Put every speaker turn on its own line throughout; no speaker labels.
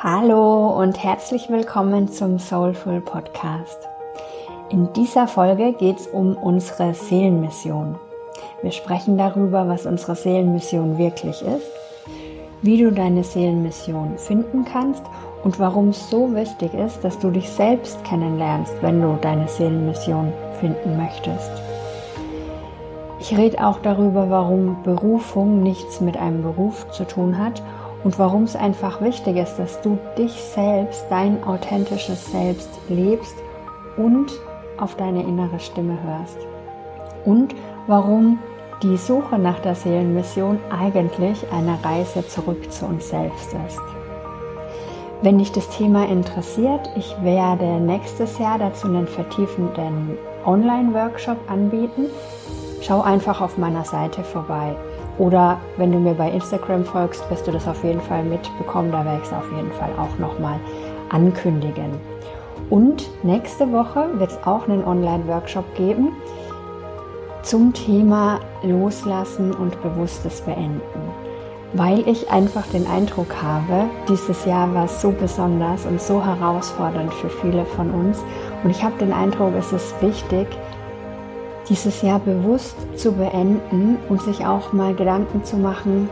Hallo und herzlich willkommen zum Soulful Podcast. In dieser Folge geht es um unsere Seelenmission. Wir sprechen darüber, was unsere Seelenmission wirklich ist, wie du deine Seelenmission finden kannst und warum es so wichtig ist, dass du dich selbst kennenlernst, wenn du deine Seelenmission finden möchtest. Ich rede auch darüber, warum Berufung nichts mit einem Beruf zu tun hat und warum es einfach wichtig ist, dass du dich selbst, dein authentisches Selbst lebst und auf deine innere Stimme hörst. Und warum die Suche nach der Seelenmission eigentlich eine Reise zurück zu uns selbst ist. Wenn dich das Thema interessiert, ich werde nächstes Jahr dazu einen vertiefenden Online-Workshop anbieten. Schau einfach auf meiner Seite vorbei. Oder wenn du mir bei Instagram folgst, wirst du das auf jeden Fall mitbekommen. Da werde ich es auf jeden Fall auch nochmal ankündigen. Und nächste Woche wird es auch einen Online-Workshop geben zum Thema Loslassen und bewusstes Beenden. Weil ich einfach den Eindruck habe, dieses Jahr war so besonders und so herausfordernd für viele von uns. Und ich habe den Eindruck, es ist wichtig, dieses Jahr bewusst zu beenden und sich auch mal Gedanken zu machen,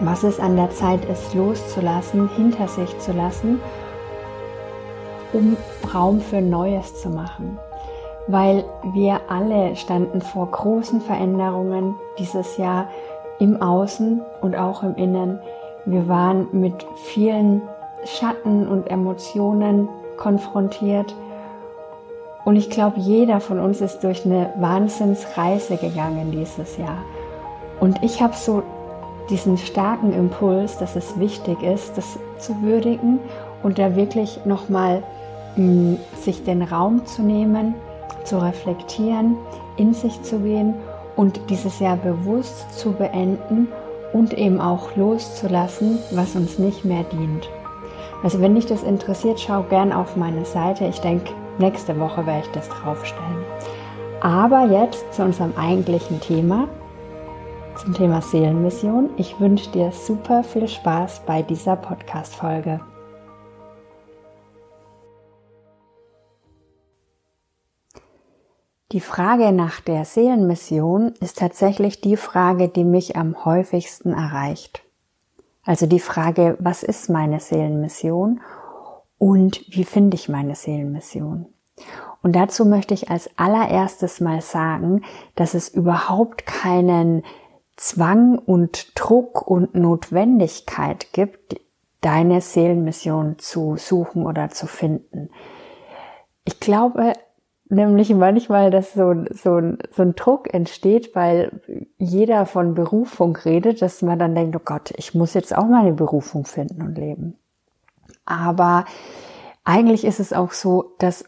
was es an der Zeit ist, loszulassen, hinter sich zu lassen, um Raum für Neues zu machen. Weil wir alle standen vor großen Veränderungen dieses Jahr im Außen und auch im Innen. Wir waren mit vielen Schatten und Emotionen konfrontiert und ich glaube, jeder von uns ist durch eine Wahnsinnsreise gegangen dieses Jahr. Und ich habe so diesen starken Impuls, dass es wichtig ist, das zu würdigen und da wirklich nochmal mm, sich den Raum zu nehmen, zu reflektieren, in sich zu gehen und dieses Jahr bewusst zu beenden und eben auch loszulassen, was uns nicht mehr dient. Also wenn dich das interessiert, schau gern auf meine Seite. Ich denke, Nächste Woche werde ich das draufstellen. Aber jetzt zu unserem eigentlichen Thema, zum Thema Seelenmission. Ich wünsche dir super viel Spaß bei dieser Podcast-Folge. Die Frage nach der Seelenmission ist tatsächlich die Frage, die mich am häufigsten erreicht. Also die Frage, was ist meine Seelenmission und wie finde ich meine Seelenmission? Und dazu möchte ich als allererstes mal sagen, dass es überhaupt keinen Zwang und Druck und Notwendigkeit gibt, deine Seelenmission zu suchen oder zu finden. Ich glaube nämlich manchmal, dass so, so, so ein Druck entsteht, weil jeder von Berufung redet, dass man dann denkt, oh Gott, ich muss jetzt auch meine Berufung finden und leben. Aber eigentlich ist es auch so, dass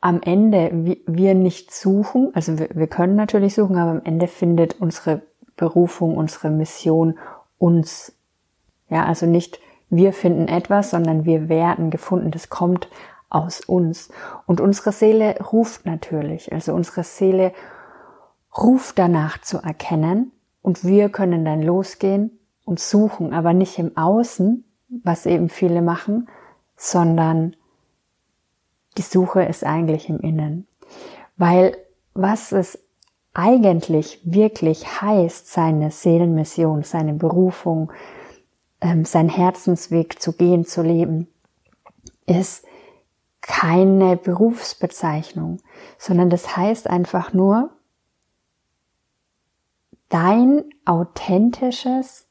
am Ende wir nicht suchen, also wir, können natürlich suchen, aber am Ende findet unsere Berufung, unsere Mission uns. Ja, also nicht wir finden etwas, sondern wir werden gefunden. Das kommt aus uns. Und unsere Seele ruft natürlich. Also unsere Seele ruft danach zu erkennen und wir können dann losgehen und suchen, aber nicht im Außen, was eben viele machen, sondern die Suche ist eigentlich im Innen. Weil was es eigentlich wirklich heißt, seine Seelenmission, seine Berufung, ähm, sein Herzensweg zu gehen, zu leben, ist keine Berufsbezeichnung, sondern das heißt einfach nur, dein authentisches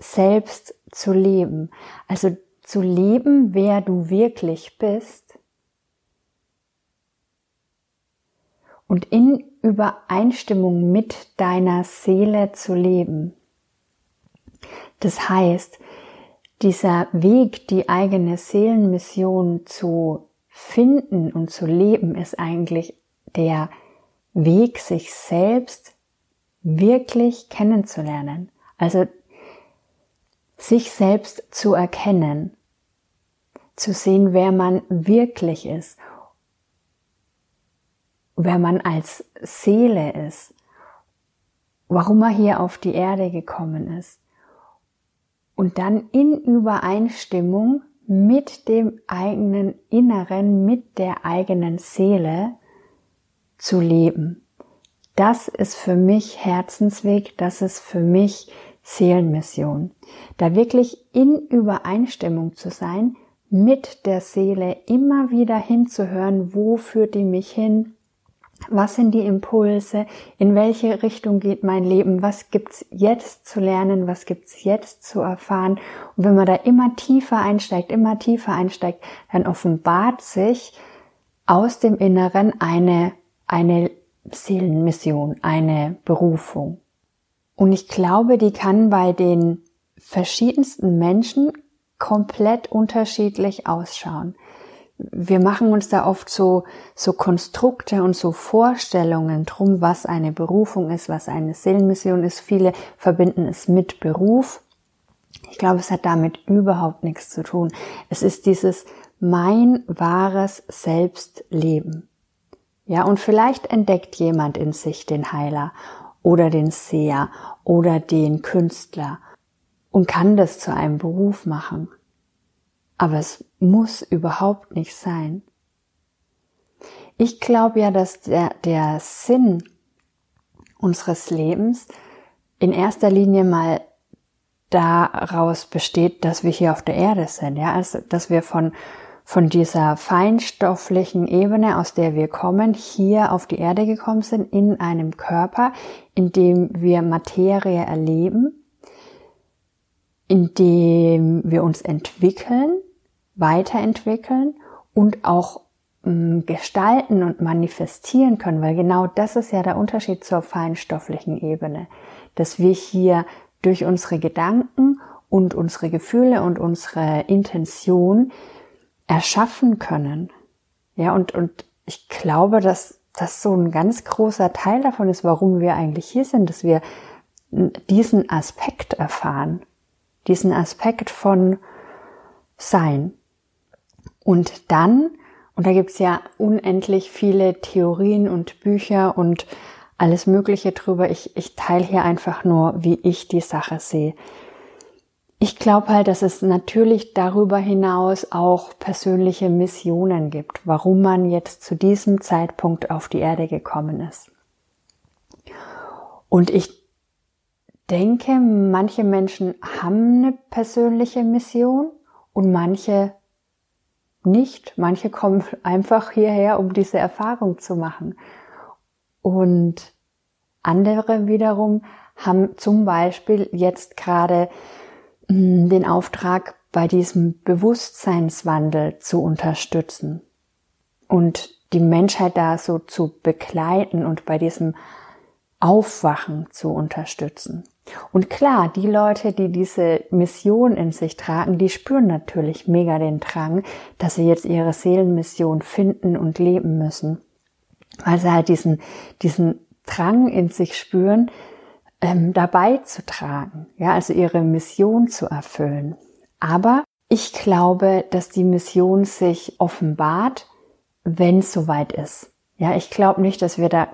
Selbst zu leben. Also zu leben, wer du wirklich bist und in Übereinstimmung mit deiner Seele zu leben. Das heißt, dieser Weg, die eigene Seelenmission zu finden und zu leben, ist eigentlich der Weg, sich selbst wirklich kennenzulernen. Also sich selbst zu erkennen. Zu sehen, wer man wirklich ist, wer man als Seele ist, warum er hier auf die Erde gekommen ist. Und dann in Übereinstimmung mit dem eigenen Inneren, mit der eigenen Seele zu leben. Das ist für mich Herzensweg, das ist für mich Seelenmission. Da wirklich in Übereinstimmung zu sein, mit der Seele immer wieder hinzuhören, wo führt die mich hin, was sind die Impulse, in welche Richtung geht mein Leben, was gibt's jetzt zu lernen, was gibt's jetzt zu erfahren. Und wenn man da immer tiefer einsteigt, immer tiefer einsteigt, dann offenbart sich aus dem Inneren eine, eine Seelenmission, eine Berufung. Und ich glaube, die kann bei den verschiedensten Menschen komplett unterschiedlich ausschauen. Wir machen uns da oft so, so Konstrukte und so Vorstellungen drum, was eine Berufung ist, was eine Seelenmission ist. Viele verbinden es mit Beruf. Ich glaube, es hat damit überhaupt nichts zu tun. Es ist dieses mein wahres Selbstleben. Ja, und vielleicht entdeckt jemand in sich den Heiler oder den Seher oder den Künstler und kann das zu einem Beruf machen. Aber es muss überhaupt nicht sein. Ich glaube ja, dass der, der Sinn unseres Lebens in erster Linie mal daraus besteht, dass wir hier auf der Erde sind, ja, also, dass wir von, von dieser feinstofflichen Ebene, aus der wir kommen, hier auf die Erde gekommen sind, in einem Körper, in dem wir Materie erleben indem wir uns entwickeln, weiterentwickeln und auch ähm, gestalten und manifestieren können, weil genau das ist ja der Unterschied zur feinstofflichen Ebene, dass wir hier durch unsere Gedanken und unsere Gefühle und unsere Intention erschaffen können. Ja, und, und ich glaube, dass das so ein ganz großer Teil davon ist, warum wir eigentlich hier sind, dass wir diesen Aspekt erfahren diesen Aspekt von Sein. Und dann, und da gibt's ja unendlich viele Theorien und Bücher und alles Mögliche drüber. Ich, ich teile hier einfach nur, wie ich die Sache sehe. Ich glaube halt, dass es natürlich darüber hinaus auch persönliche Missionen gibt, warum man jetzt zu diesem Zeitpunkt auf die Erde gekommen ist. Und ich denke, manche Menschen haben eine persönliche Mission und manche nicht. Manche kommen einfach hierher, um diese Erfahrung zu machen. Und andere wiederum haben zum Beispiel jetzt gerade den Auftrag, bei diesem Bewusstseinswandel zu unterstützen und die Menschheit da so zu begleiten und bei diesem Aufwachen zu unterstützen. Und klar, die Leute, die diese Mission in sich tragen, die spüren natürlich mega den Drang, dass sie jetzt ihre Seelenmission finden und leben müssen. Weil sie halt diesen, diesen Drang in sich spüren, ähm, dabei zu tragen, ja, also ihre Mission zu erfüllen. Aber ich glaube, dass die Mission sich offenbart, wenn es soweit ist. Ja, ich glaube nicht, dass wir da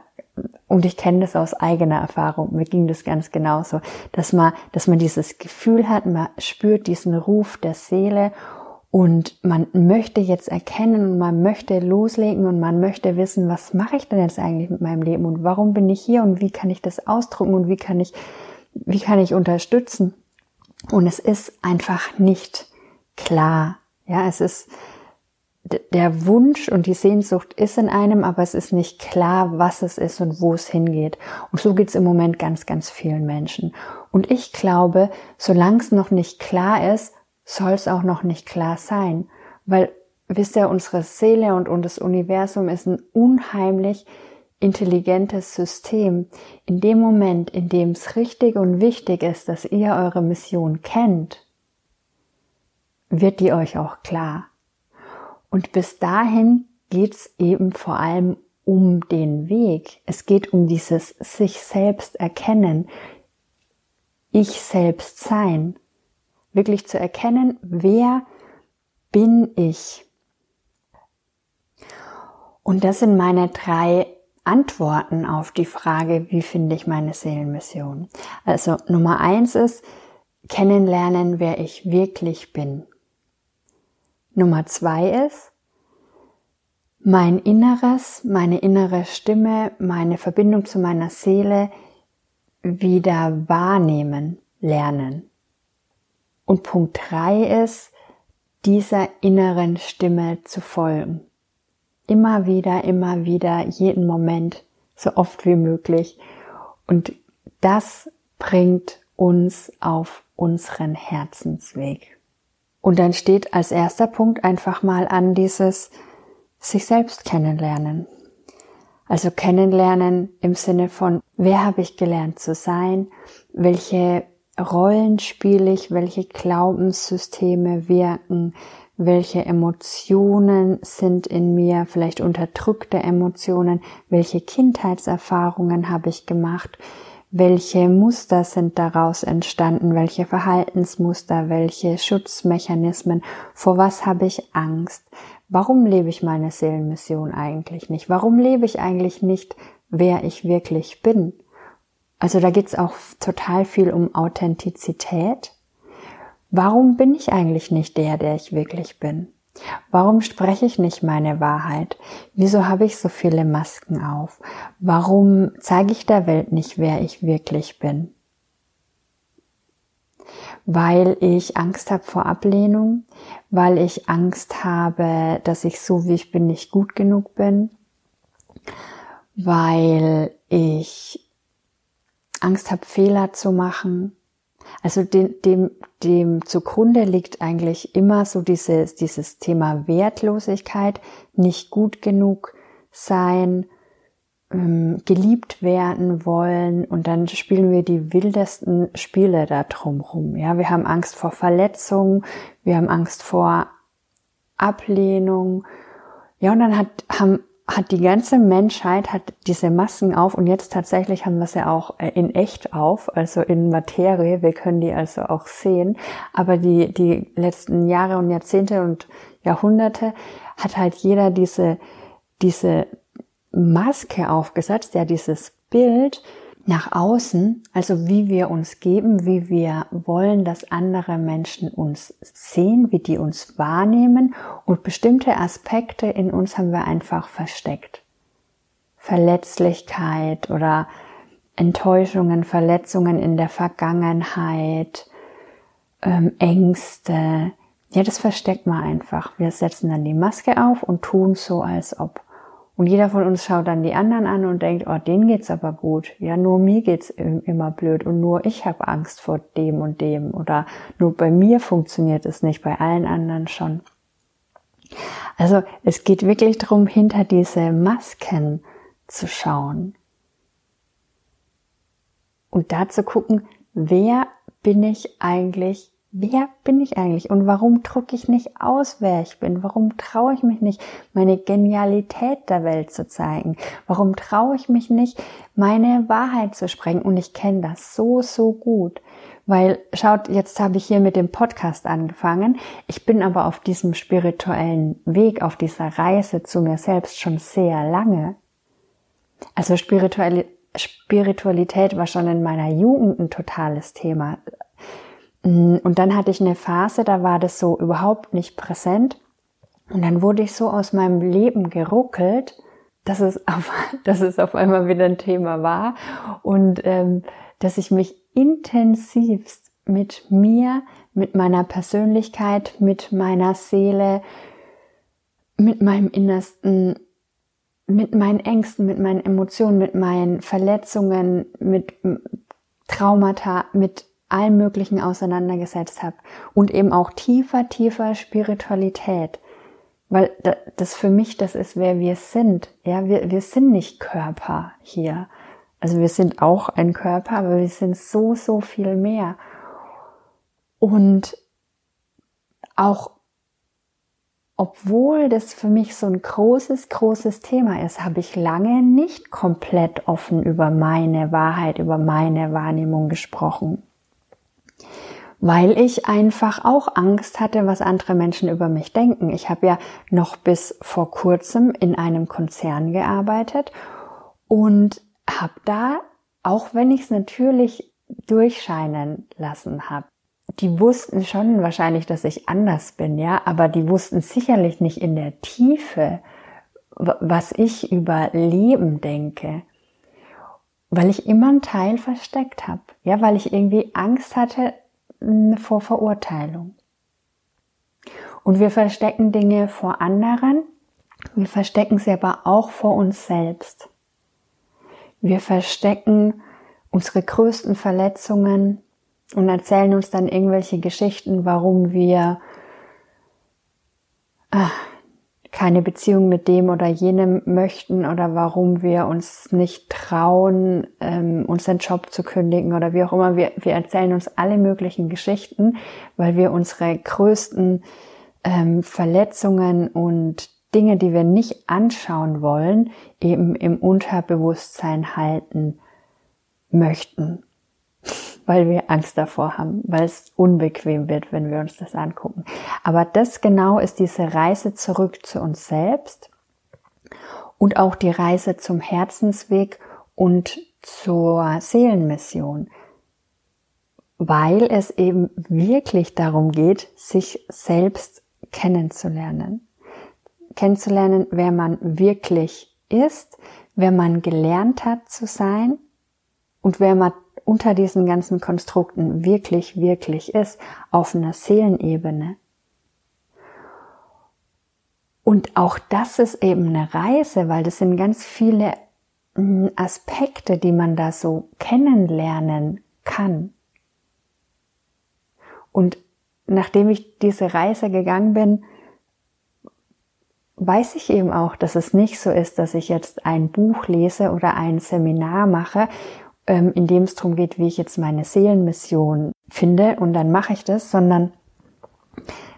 und ich kenne das aus eigener Erfahrung, mir ging das ganz genauso, dass man, dass man dieses Gefühl hat, man spürt diesen Ruf der Seele und man möchte jetzt erkennen und man möchte loslegen und man möchte wissen, was mache ich denn jetzt eigentlich mit meinem Leben und warum bin ich hier und wie kann ich das ausdrücken und wie kann ich, wie kann ich unterstützen? Und es ist einfach nicht klar. Ja, es ist, der Wunsch und die Sehnsucht ist in einem, aber es ist nicht klar, was es ist und wo es hingeht. Und so geht es im Moment ganz, ganz vielen Menschen. Und ich glaube, solange es noch nicht klar ist, soll es auch noch nicht klar sein. Weil, wisst ihr, unsere Seele und, das Universum ist ein unheimlich intelligentes System. In dem Moment, in dem es richtig und wichtig ist, dass ihr eure Mission kennt, wird die euch auch klar. Und bis dahin geht's eben vor allem um den Weg. Es geht um dieses sich selbst erkennen, ich selbst sein. Wirklich zu erkennen, wer bin ich? Und das sind meine drei Antworten auf die Frage, wie finde ich meine Seelenmission? Also Nummer eins ist, kennenlernen, wer ich wirklich bin. Nummer zwei ist, mein Inneres, meine innere Stimme, meine Verbindung zu meiner Seele wieder wahrnehmen, lernen. Und Punkt drei ist, dieser inneren Stimme zu folgen. Immer wieder, immer wieder, jeden Moment, so oft wie möglich. Und das bringt uns auf unseren Herzensweg. Und dann steht als erster Punkt einfach mal an dieses sich selbst kennenlernen. Also kennenlernen im Sinne von, wer habe ich gelernt zu sein, welche Rollen spiele ich, welche Glaubenssysteme wirken, welche Emotionen sind in mir, vielleicht unterdrückte Emotionen, welche Kindheitserfahrungen habe ich gemacht, welche Muster sind daraus entstanden, welche Verhaltensmuster, welche Schutzmechanismen, vor was habe ich Angst, warum lebe ich meine Seelenmission eigentlich nicht, warum lebe ich eigentlich nicht, wer ich wirklich bin. Also da geht's auch total viel um Authentizität Warum bin ich eigentlich nicht der, der ich wirklich bin? Warum spreche ich nicht meine Wahrheit? Wieso habe ich so viele Masken auf? Warum zeige ich der Welt nicht, wer ich wirklich bin? Weil ich Angst habe vor Ablehnung, weil ich Angst habe, dass ich so wie ich bin nicht gut genug bin, weil ich Angst habe, Fehler zu machen, also dem, dem, dem zugrunde liegt eigentlich immer so dieses, dieses Thema Wertlosigkeit, nicht gut genug sein, ähm, geliebt werden wollen und dann spielen wir die wildesten Spiele da drumrum. Ja, wir haben Angst vor Verletzung, wir haben Angst vor Ablehnung. Ja, und dann hat, haben hat die ganze Menschheit hat diese Masken auf und jetzt tatsächlich haben wir sie auch äh, in echt auf, also in Materie. Wir können die also auch sehen. Aber die, die letzten Jahre und Jahrzehnte und Jahrhunderte hat halt jeder diese, diese Maske aufgesetzt, ja, dieses Bild, nach außen, also wie wir uns geben, wie wir wollen, dass andere Menschen uns sehen, wie die uns wahrnehmen und bestimmte Aspekte in uns haben wir einfach versteckt. Verletzlichkeit oder Enttäuschungen, Verletzungen in der Vergangenheit, ähm, Ängste. Ja, das versteckt man einfach. Wir setzen dann die Maske auf und tun so, als ob. Und jeder von uns schaut dann die anderen an und denkt, oh, denen geht's aber gut. Ja, nur mir geht's immer blöd und nur ich habe Angst vor dem und dem oder nur bei mir funktioniert es nicht, bei allen anderen schon. Also es geht wirklich darum, hinter diese Masken zu schauen und da zu gucken, wer bin ich eigentlich wer bin ich eigentlich und warum drücke ich nicht aus, wer ich bin? Warum traue ich mich nicht, meine Genialität der Welt zu zeigen? Warum traue ich mich nicht, meine Wahrheit zu sprechen? Und ich kenne das so, so gut. Weil, schaut, jetzt habe ich hier mit dem Podcast angefangen. Ich bin aber auf diesem spirituellen Weg, auf dieser Reise zu mir selbst schon sehr lange. Also Spiritualität war schon in meiner Jugend ein totales Thema. Mm, und dann hatte ich eine Phase, da war das so überhaupt nicht präsent. Und dann wurde ich so aus meinem Leben geruckelt, dass es auf, dass es auf einmal wieder ein Thema war und ähm, dass ich mich intensivst mit mir, mit meiner Persönlichkeit, mit meiner Seele, mit meinem Innersten, mit meinen Ängsten, mit meinen Emotionen, mit meinen Verletzungen, mit Traumata, mit allem Möglichen auseinandergesetzt habe und eben auch tiefer, tiefer Spiritualität. Weil das für mich, das ist, wer wir sind. Ja, wir, wir sind nicht Körper hier. Also wir sind auch ein Körper, aber wir sind so, so viel mehr. Und auch obwohl das für mich so ein großes, großes Thema ist, habe ich lange nicht komplett offen über meine Wahrheit, über meine Wahrnehmung gesprochen weil ich einfach auch Angst hatte, was andere Menschen über mich denken. Ich habe ja noch bis vor kurzem in einem Konzern gearbeitet und habe da, auch wenn ich es natürlich durchscheinen lassen habe, die wussten schon wahrscheinlich, dass ich anders bin, ja, aber die wussten sicherlich nicht in der Tiefe, was ich über Leben denke, weil ich immer einen Teil versteckt habe, ja, weil ich irgendwie Angst hatte vor Verurteilung. Und wir verstecken Dinge vor anderen, wir verstecken sie aber auch vor uns selbst. Wir verstecken unsere größten Verletzungen und erzählen uns dann irgendwelche Geschichten, warum wir ach, keine Beziehung mit dem oder jenem möchten oder warum wir uns nicht trauen, ähm, unseren Job zu kündigen oder wie auch immer. Wir, wir erzählen uns alle möglichen Geschichten, weil wir unsere größten ähm, Verletzungen und Dinge, die wir nicht anschauen wollen, eben im Unterbewusstsein halten möchten weil wir Angst davor haben, weil es unbequem wird, wenn wir uns das angucken. Aber das genau ist diese Reise zurück zu uns selbst und auch die Reise zum Herzensweg und zur Seelenmission, weil es eben wirklich darum geht, sich selbst kennenzulernen. Kennenzulernen, wer man wirklich ist, wer man gelernt hat zu sein und wer man unter diesen ganzen Konstrukten wirklich, wirklich ist, auf einer Seelenebene. Und auch das ist eben eine Reise, weil das sind ganz viele hm, Aspekte, die man da so kennenlernen kann. Und nachdem ich diese Reise gegangen bin, weiß ich eben auch, dass es nicht so ist, dass ich jetzt ein Buch lese oder ein Seminar mache ähm, in dem es darum geht, wie ich jetzt meine Seelenmission finde und dann mache ich das, sondern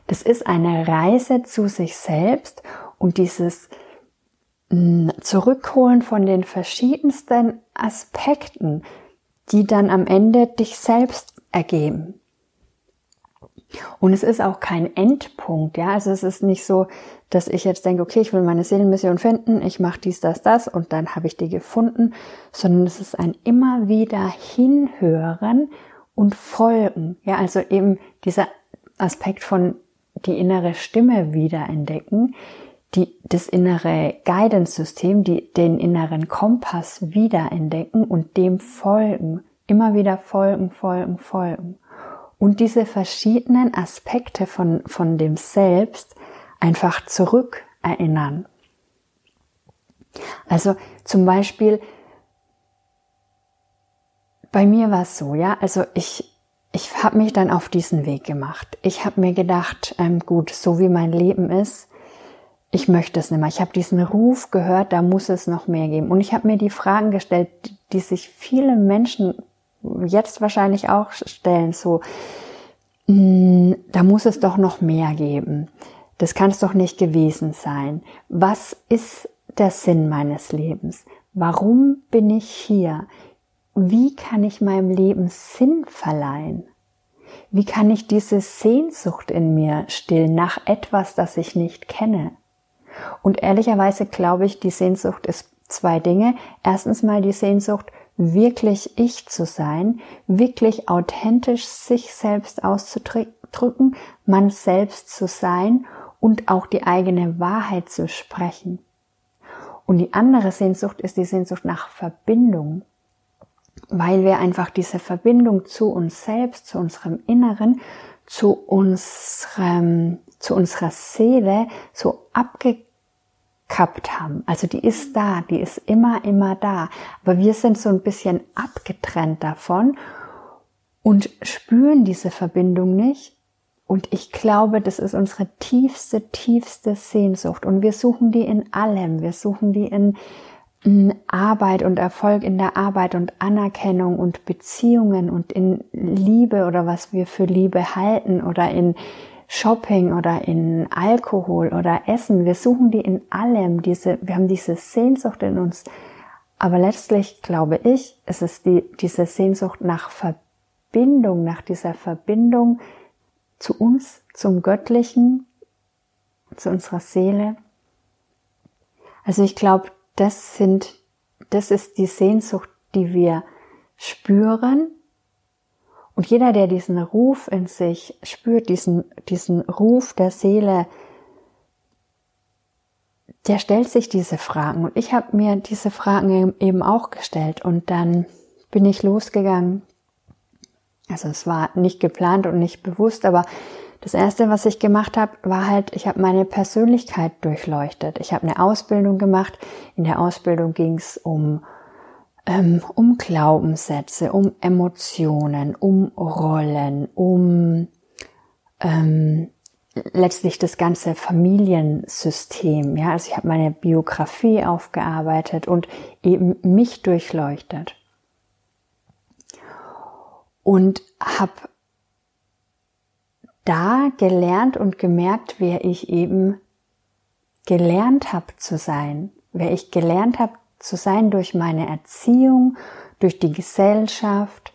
das ist eine Reise zu sich selbst und dieses mh, Zurückholen von den verschiedensten Aspekten, die dann am Ende dich selbst ergeben. Und es ist auch kein Endpunkt, ja. Also es ist nicht so, dass ich jetzt denke, okay, ich will meine Seelenmission finden, ich mache dies, das, das und dann habe ich die gefunden, sondern es ist ein immer wieder hinhören und folgen. Ja, also eben dieser Aspekt von die innere Stimme wiederentdecken, die, das innere Guidance-System, die, den inneren Kompass wiederentdecken und dem folgen. Immer wieder folgen, folgen, folgen und diese verschiedenen Aspekte von, von dem Selbst einfach zurück erinnern. Also zum Beispiel, bei mir war es so, ja, also ich, ich habe mich dann auf diesen Weg gemacht. Ich habe mir gedacht, ähm, gut, so wie mein Leben ist, ich möchte es nicht mehr. Ich habe diesen Ruf gehört, da muss es noch mehr geben. Und ich habe mir die Fragen gestellt, die sich viele Menschen jetzt wahrscheinlich auch stellen, so, mh, hm, da muss es doch noch mehr geben. Das kann es doch nicht gewesen sein. Was ist der Sinn meines Lebens? Warum bin ich hier? Wie kann ich meinem Leben Sinn verleihen? Wie kann ich diese Sehnsucht in mir stillen nach etwas, das ich nicht kenne? Und ehrlicherweise glaube ich, die Sehnsucht ist zwei Dinge. Erstens mal die Sehnsucht, wirklich ich zu sein, wirklich authentisch sich selbst auszudrücken, man selbst zu sein und auch die eigene Wahrheit zu sprechen. Und die andere Sehnsucht ist die Sehnsucht nach Verbindung, weil wir einfach diese Verbindung zu uns selbst, zu unserem Inneren, zu unserem, zu unserer Seele so abge gehabt haben. Also die ist da, die ist immer, immer da. Aber wir sind so ein bisschen abgetrennt davon und spüren diese Verbindung nicht. Und ich glaube, das ist unsere tiefste, tiefste Sehnsucht. Und wir suchen die in allem. Wir suchen die in, in Arbeit und Erfolg in der Arbeit und Anerkennung und Beziehungen und in Liebe oder was wir für Liebe halten oder in Shopping oder in Alkohol oder Essen. Wir suchen die in allem. Diese, wir haben diese Sehnsucht in uns. Aber letztlich glaube ich, es ist die, diese Sehnsucht nach Verbindung, nach dieser Verbindung zu uns, zum Göttlichen, zu unserer Seele. Also ich glaube, das sind, das ist die Sehnsucht, die wir spüren Und jeder, der diesen Ruf in sich spürt, diesen, diesen Ruf der Seele, der stellt sich diese Fragen. Und ich habe mir diese Fragen eben auch gestellt. Und dann bin ich losgegangen. Also es war nicht geplant und nicht bewusst, aber das Erste, was ich gemacht habe, war halt, ich habe meine Persönlichkeit durchleuchtet. Ich habe eine Ausbildung gemacht. In der Ausbildung ging es um, ähm, um Glaubenssätze, um Emotionen, um Rollen, um ähm, letztlich das ganze Familiensystem. Ja, also ich habe meine Biografie aufgearbeitet und eben mich durchleuchtet und habe da gelernt und gemerkt, wer ich eben gelernt habe zu sein, wer ich gelernt habe zu sein durch meine Erziehung, durch die Gesellschaft.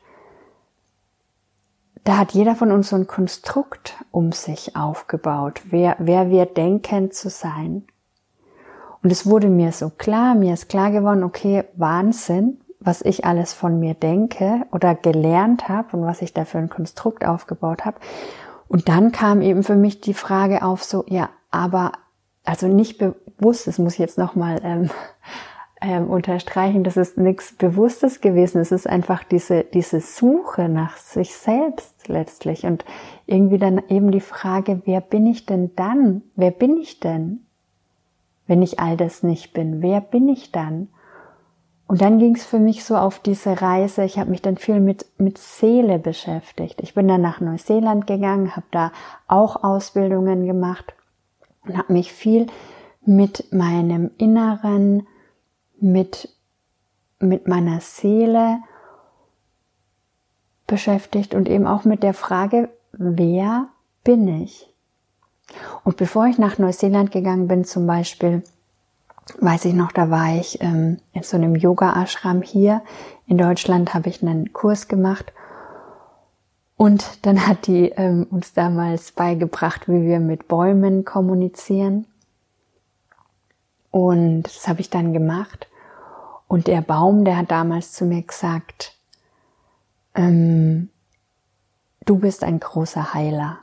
Da hat jeder von uns so ein Konstrukt um sich aufgebaut, wer, wer wir denken zu sein. Und es wurde mir so klar, mir ist klar geworden, okay, Wahnsinn, was ich alles von mir denke oder gelernt habe und was ich da für ein Konstrukt aufgebaut habe. Und dann kam eben für mich die Frage auf, so, ja, aber, also nicht bewusst, das muss ich jetzt nochmal ähm, ähm, unterstreichen, das ist nichts Bewusstes gewesen, es ist einfach diese, diese Suche nach sich selbst letztlich und irgendwie dann eben die Frage, wer bin ich denn dann? Wer bin ich denn? Wenn ich all das nicht bin, wer bin ich dann? Und dann ging es für mich so auf diese Reise. Ich habe mich dann viel mit, mit Seele beschäftigt. Ich bin dann nach Neuseeland gegangen, habe da auch Ausbildungen gemacht und habe mich viel mit meinem Inneren, mit, mit meiner Seele beschäftigt und eben auch mit der Frage, wer bin ich? Und bevor ich nach Neuseeland gegangen bin, zum Beispiel, weiß ich noch, da war ich ähm, in so einem Yoga-Ashram hier in Deutschland, habe ich einen Kurs gemacht und dann hat die ähm, uns damals beigebracht, wie wir mit Bäumen kommunizieren. Und das habe ich dann gemacht. Und der Baum, der hat damals zu mir gesagt, ähm, du bist ein großer Heiler.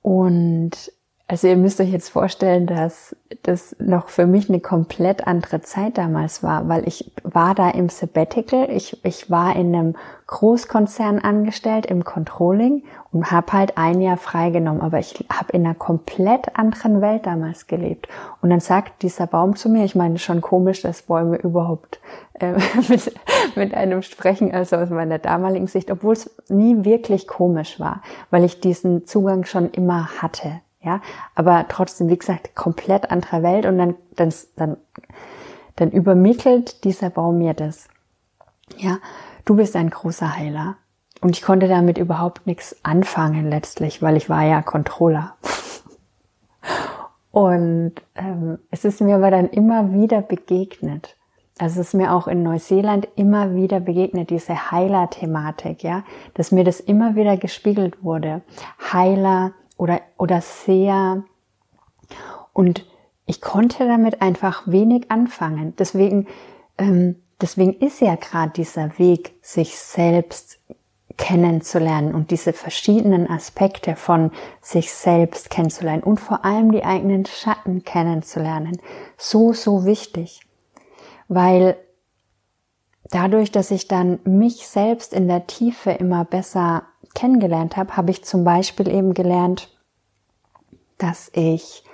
Und also ihr müsst euch jetzt vorstellen, dass das noch für mich eine komplett andere Zeit damals war, weil ich war da im Sabbatical, ich, ich war in einem Großkonzern angestellt im Controlling und habe halt ein Jahr freigenommen, aber ich habe in einer komplett anderen Welt damals gelebt. Und dann sagt dieser Baum zu mir, ich meine schon komisch, dass Bäume überhaupt äh, mit, mit einem sprechen, also aus meiner damaligen Sicht, obwohl es nie wirklich komisch war, weil ich diesen Zugang schon immer hatte ja, aber trotzdem, wie gesagt, komplett andere Welt und dann, dann, dann, dann übermittelt dieser Baum mir das. Ja, du bist ein großer Heiler. Und ich konnte damit überhaupt nichts anfangen letztlich, weil ich war ja Controller. und ähm, es ist mir aber dann immer wieder begegnet. Also es ist mir auch in Neuseeland immer wieder begegnet, diese Heiler-Thematik, ja, dass mir das immer wieder gespiegelt wurde. Heiler, oder, oder sehr, und ich konnte damit einfach wenig anfangen. Deswegen, ähm, deswegen ist ja gerade dieser Weg, sich selbst kennenzulernen und diese verschiedenen Aspekte von sich selbst kennenzulernen und vor allem die eigenen Schatten kennenzulernen, so, so wichtig. Weil dadurch, dass ich dann mich selbst in der Tiefe immer besser kennengelernt habe, habe ich zum Beispiel eben gelernt, dass ich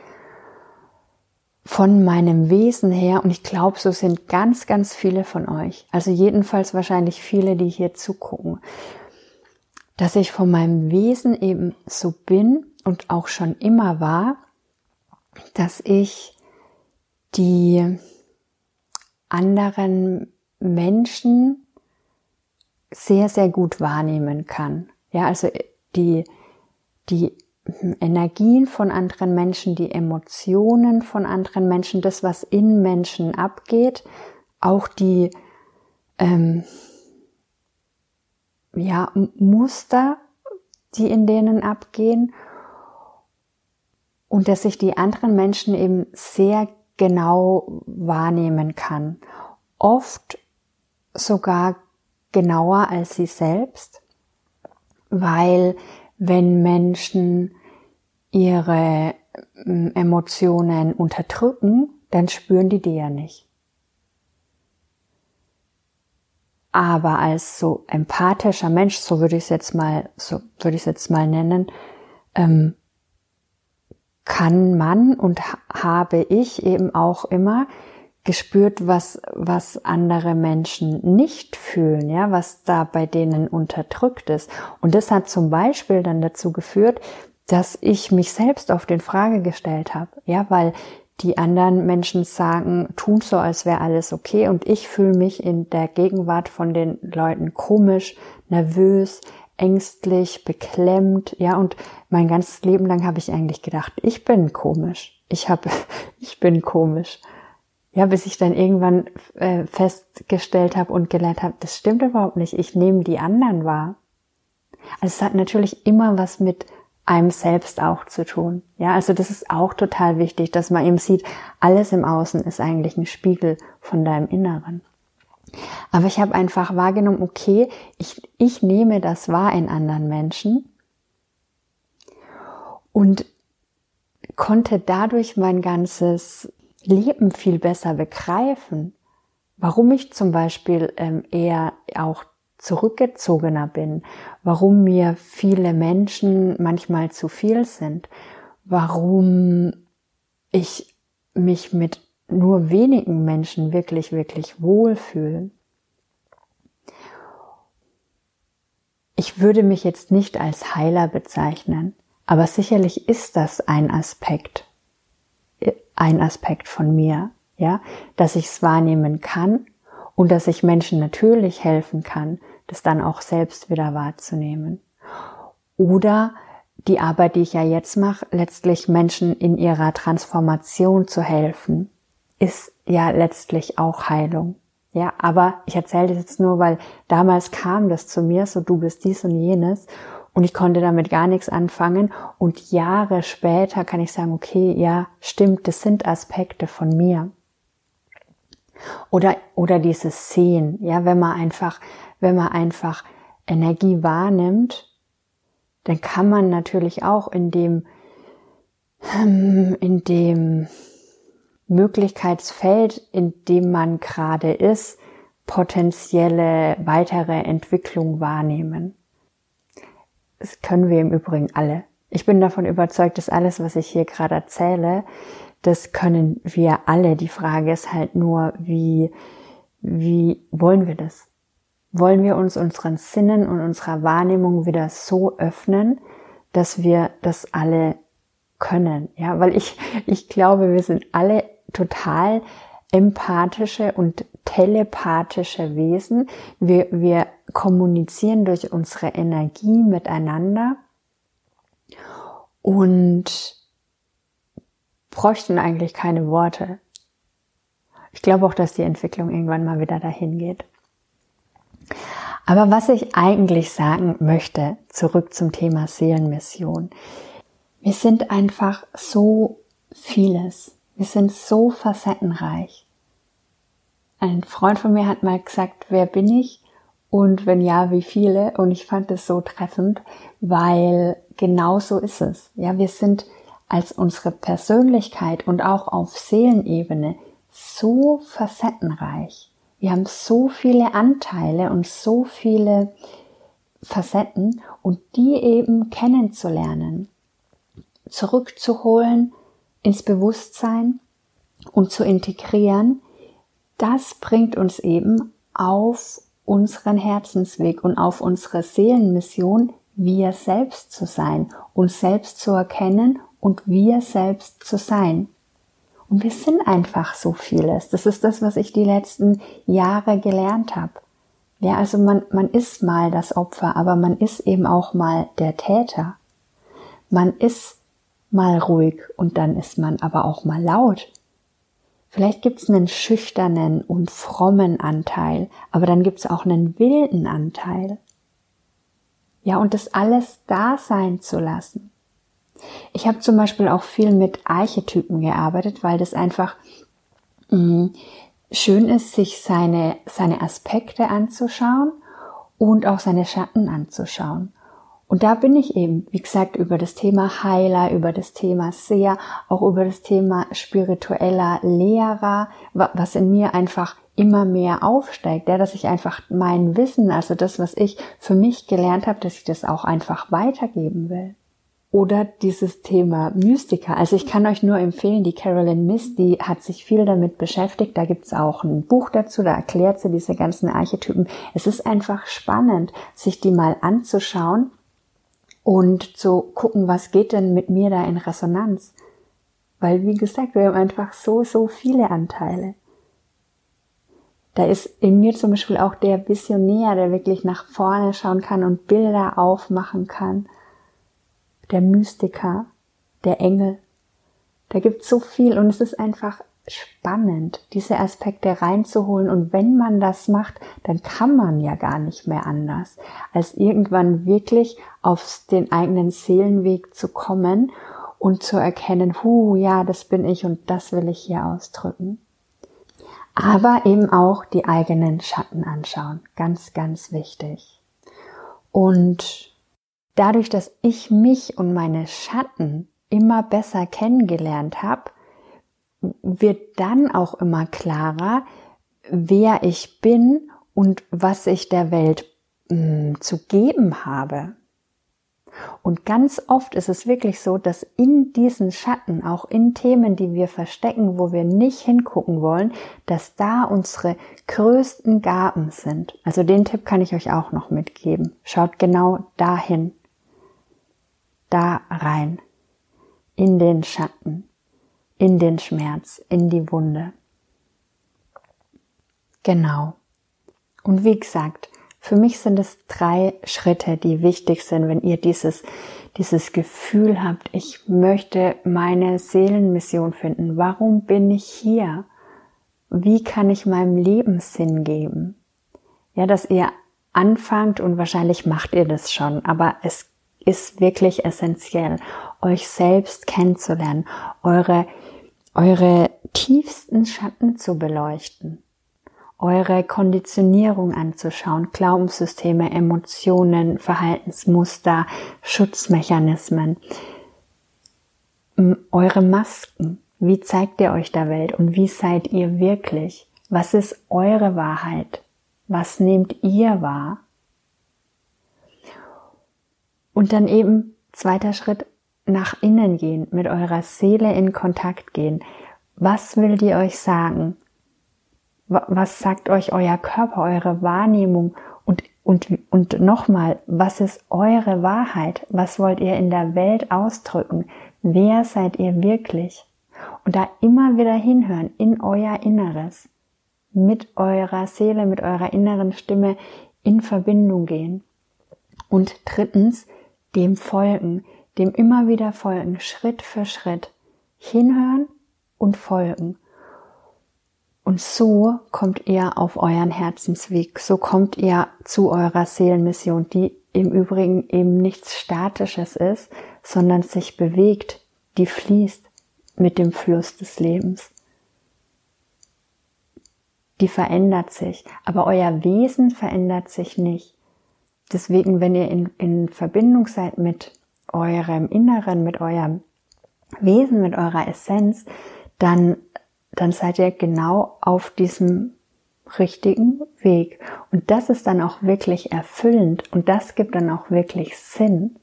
von meinem Wesen her, und ich glaube, so sind ganz, ganz viele von euch, also jedenfalls wahrscheinlich viele, die hier zugucken, dass ich von meinem Wesen eben so bin und auch schon immer war, dass ich die anderen Menschen sehr, sehr gut wahrnehmen kann. Ja, also die, die Energien von anderen Menschen, die Emotionen von anderen Menschen, das, was in Menschen abgeht, auch die ähm, ja, Muster, die in denen abgehen und dass ich die anderen Menschen eben sehr genau wahrnehmen kann. Oft sogar genauer als sie selbst, weil wenn Menschen ihre ähm, Emotionen unterdrücken, dann spüren die die ja nicht. Aber als so empathischer Mensch, so würde ich es jetzt mal, so würde ich es jetzt mal nennen, ähm, kann man und habe ich eben auch immer gespürt, was, was andere Menschen nicht fühlen, ja, was da bei denen unterdrückt ist. Und das hat zum Beispiel dann dazu geführt, dass ich mich selbst auf den Frage gestellt habe, ja, weil die anderen Menschen sagen, tun so, als wäre alles okay und ich fühle mich in der Gegenwart von den Leuten komisch, nervös, ängstlich, beklemmt, ja, und mein ganzes Leben lang habe ich eigentlich gedacht, ich bin komisch. Ich habe, ich bin komisch. Ja, bis ich dann irgendwann äh, festgestellt habe und gelernt habe, das stimmt überhaupt nicht. Ich nehme die anderen wahr. Also es hat natürlich immer was mit einem selbst auch zu tun. Ja, also das ist auch total wichtig, dass man eben sieht, alles im Außen ist eigentlich ein Spiegel von deinem Inneren. Aber ich habe einfach wahrgenommen, okay, ich, ich nehme das wahr in anderen Menschen und konnte dadurch mein ganzes Leben viel besser begreifen, warum ich zum Beispiel ähm, eher auch zurückgezogener bin, warum mir viele Menschen manchmal zu viel sind, warum ich mich mit nur wenigen Menschen wirklich, wirklich wohlfühle. Ich würde mich jetzt nicht als Heiler bezeichnen, aber sicherlich ist das ein Aspekt, ein Aspekt von mir, ja, dass ich es wahrnehmen kann und dass ich Menschen natürlich helfen kann, das dann auch selbst wieder wahrzunehmen. Oder die Arbeit, die ich ja jetzt mache, letztlich Menschen in ihrer Transformation zu helfen, ist ja letztlich auch Heilung. Ja, aber ich erzähle das jetzt nur, weil damals kam das zu mir, so du bist dies und jenes und ich konnte damit gar nichts anfangen und Jahre später kann ich sagen, okay, ja, stimmt, das sind Aspekte von mir. Oder, oder dieses Sehen, ja, wenn man einfach, wenn man einfach Energie wahrnimmt, dann kann man natürlich auch in dem, in dem Möglichkeitsfeld, in dem man gerade ist, potenzielle weitere Entwicklung wahrnehmen. Das können wir im Übrigen alle. Ich bin davon überzeugt, dass alles, was ich hier gerade erzähle, das können wir alle. Die Frage ist halt nur, wie, wie wollen wir das? Wollen wir uns unseren Sinnen und unserer Wahrnehmung wieder so öffnen, dass wir das alle können? Ja, weil ich, ich glaube, wir sind alle total empathische und telepathische Wesen. Wir, wir kommunizieren durch unsere Energie miteinander und bräuchten eigentlich keine Worte. Ich glaube auch, dass die Entwicklung irgendwann mal wieder dahin geht. Aber was ich eigentlich sagen möchte, zurück zum Thema Seelenmission. Wir sind einfach so vieles. Wir sind so facettenreich. Ein Freund von mir hat mal gesagt, wer bin ich? Und wenn ja, wie viele? Und ich fand es so treffend, weil genau so ist es. Ja, wir sind als unsere Persönlichkeit und auch auf Seelenebene so facettenreich. Wir haben so viele Anteile und so viele Facetten und die eben kennenzulernen, zurückzuholen ins Bewusstsein und zu integrieren, das bringt uns eben auf unseren Herzensweg und auf unsere Seelenmission, wir selbst zu sein, uns selbst zu erkennen und wir selbst zu sein. Und wir sind einfach so vieles. Das ist das, was ich die letzten Jahre gelernt habe. Ja, also man, man ist mal das Opfer, aber man ist eben auch mal der Täter. Man ist mal ruhig und dann ist man aber auch mal laut. Vielleicht gibt's einen schüchternen und frommen Anteil, aber dann gibt's auch einen wilden Anteil. Ja, und das alles da sein zu lassen. Ich habe zum Beispiel auch viel mit Archetypen gearbeitet, weil das einfach mh, mm, schön ist, sich seine, seine Aspekte anzuschauen und auch seine Schatten anzuschauen. Und da bin ich eben, wie gesagt, über das Thema Heiler, über das Thema Seher, auch über das Thema spiritueller Lehrer, was in mir einfach immer mehr aufsteigt, ja, dass ich einfach mein Wissen, also das, was ich für mich gelernt habe, dass ich das auch einfach weitergeben will. Oder dieses Thema Mystiker. Also ich kann euch nur empfehlen, die Carolyn Miss, die hat sich viel damit beschäftigt. Da gibt's auch ein Buch dazu, da erklärt sie diese ganzen Archetypen. Es ist einfach spannend, sich die mal anzuschauen und zu gucken, was geht denn mit mir da in Resonanz. Weil, wie gesagt, wir haben einfach so, so viele Anteile. Da ist in mir zum Beispiel auch der Visionär, der wirklich nach vorne schauen kann und Bilder aufmachen kann der Mystiker, der Engel. Da gibt so viel und es ist einfach spannend, diese Aspekte reinzuholen. Und wenn man das macht, dann kann man ja gar nicht mehr anders, als irgendwann wirklich auf den eigenen Seelenweg zu kommen und zu erkennen, hu, ja, das bin ich und das will ich hier ausdrücken. Aber eben auch die eigenen Schatten anschauen. Ganz, ganz wichtig. Und dadurch, dass ich mich und meine Schatten immer besser kennengelernt habe, wird dann auch immer klarer, wer ich bin und was ich der Welt mh, mm, zu geben habe. Und ganz oft ist es wirklich so, dass in diesen Schatten, auch in Themen, die wir verstecken, wo wir nicht hingucken wollen, dass da unsere größten Gaben sind. Also den Tipp kann ich euch auch noch mitgeben. Schaut genau dahin da rein, in den Schatten, in den Schmerz, in die Wunde. Genau. Und wie gesagt, für mich sind es drei Schritte, die wichtig sind, wenn ihr dieses, dieses Gefühl habt, ich möchte meine Seelenmission finden. Warum bin ich hier? Wie kann ich meinem Leben Sinn geben? Ja, dass ihr anfangt und wahrscheinlich macht ihr das schon, aber es ist wirklich essentiell, euch selbst kennenzulernen, eure, eure tiefsten Schatten zu beleuchten, eure Konditionierung anzuschauen, Glaubenssysteme, Emotionen, Verhaltensmuster, Schutzmechanismen, eure Masken. Wie zeigt ihr euch der Welt und wie seid ihr wirklich? Was ist eure Wahrheit? Was nehmt ihr wahr? Und dann eben zweiter Schritt nach innen gehen, mit eurer Seele in Kontakt gehen. Was will die euch sagen? Was sagt euch euer Körper, eure Wahrnehmung? Und, und, und nochmal, was ist eure Wahrheit? Was wollt ihr in der Welt ausdrücken? Wer seid ihr wirklich? Und da immer wieder hinhören in euer Inneres, mit eurer Seele, mit eurer inneren Stimme in Verbindung gehen. Und drittens, dem folgen, dem immer wieder folgen, Schritt für Schritt, hinhören und folgen. Und so kommt ihr auf euren Herzensweg, so kommt ihr zu eurer Seelenmission, die im Übrigen eben nichts Statisches ist, sondern sich bewegt, die fließt mit dem Fluss des Lebens. Die verändert sich, aber euer Wesen verändert sich nicht. Deswegen, wenn ihr in, in Verbindung seid mit eurem Inneren, mit eurem Wesen, mit eurer Essenz, dann, dann seid ihr genau auf diesem richtigen Weg. Und das ist dann auch wirklich erfüllend und das gibt dann auch wirklich Sinn.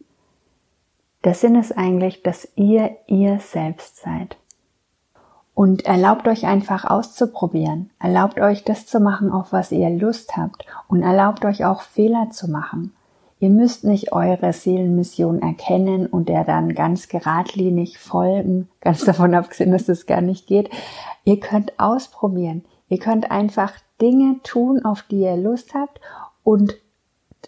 Der Sinn ist eigentlich, dass ihr ihr selbst seid. Und erlaubt euch einfach auszuprobieren. Erlaubt euch das zu machen, auf was ihr Lust habt. Und erlaubt euch auch Fehler zu machen. Ihr müsst nicht eure Seelenmission erkennen und der dann ganz geradlinig folgen, ganz davon abgesehen, dass das gar nicht geht. Ihr könnt ausprobieren. Ihr könnt einfach Dinge tun, auf die ihr Lust habt und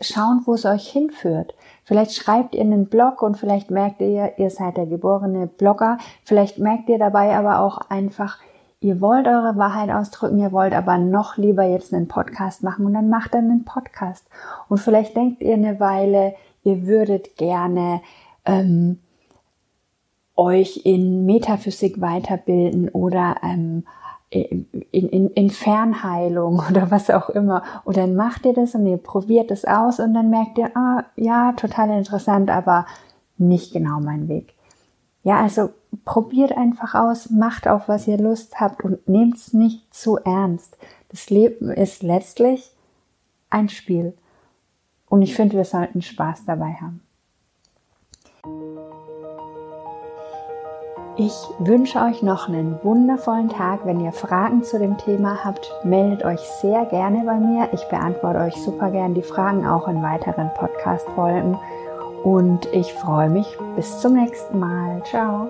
schauen, wo es euch hinführt. Vielleicht schreibt ihr einen Blog und vielleicht merkt ihr, ihr seid der geborene Blogger. Vielleicht merkt ihr dabei aber auch einfach, ihr wollt eure Wahrheit ausdrücken, ihr wollt aber noch lieber jetzt einen Podcast machen und dann macht dann einen Podcast. Und vielleicht denkt ihr eine Weile, ihr würdet gerne ähm, euch in Metaphysik weiterbilden oder ähm, in, in, in Fernheilung oder was auch immer. Und dann macht ihr das und ihr probiert es aus und dann merkt ihr, ah, ja, total interessant, aber nicht genau mein Weg. Ja, also probiert einfach aus, macht auf, was ihr Lust habt und nehmt es nicht zu ernst. Das Leben ist letztlich ein Spiel. Und ich finde, wir sollten Spaß dabei haben. Ich wünsche euch noch einen wundervollen Tag. Wenn ihr Fragen zu dem Thema habt, meldet euch sehr gerne bei mir. Ich beantworte euch super gern die Fragen auch in weiteren Podcast-Folgen. Und ich freue mich bis zum nächsten Mal. Ciao.